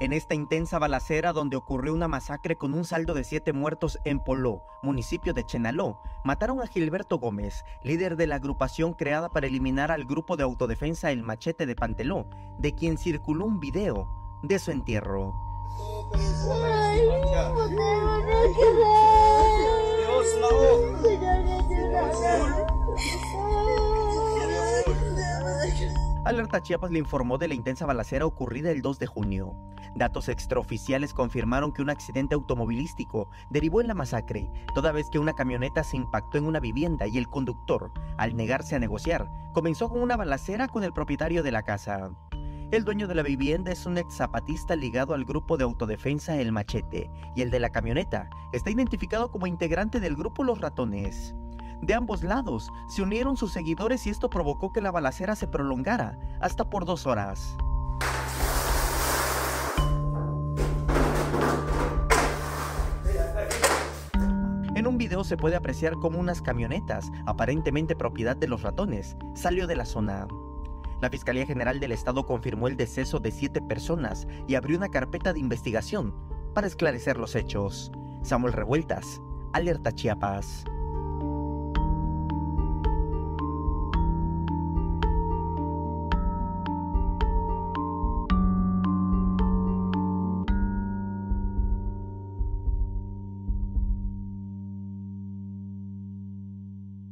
En esta intensa balacera donde ocurrió una masacre con un saldo de siete muertos en Poló, municipio de Chenaló, mataron a Gilberto Gómez, líder de la agrupación creada para eliminar al grupo de autodefensa El Machete de Panteló, de quien circuló un video de su entierro. Alerta Chiapas le informó de la intensa balacera ocurrida el 2 de junio. Datos extraoficiales confirmaron que un accidente automovilístico derivó en la masacre, toda vez que una camioneta se impactó en una vivienda y el conductor, al negarse a negociar, comenzó con una balacera con el propietario de la casa. El dueño de la vivienda es un ex zapatista ligado al grupo de autodefensa El Machete, y el de la camioneta está identificado como integrante del grupo Los Ratones. De ambos lados se unieron sus seguidores y esto provocó que la balacera se prolongara hasta por dos horas. Video se puede apreciar cómo unas camionetas, aparentemente propiedad de los ratones, salió de la zona. La Fiscalía General del Estado confirmó el deceso de siete personas y abrió una carpeta de investigación para esclarecer los hechos. Samuel Revueltas, Alerta Chiapas.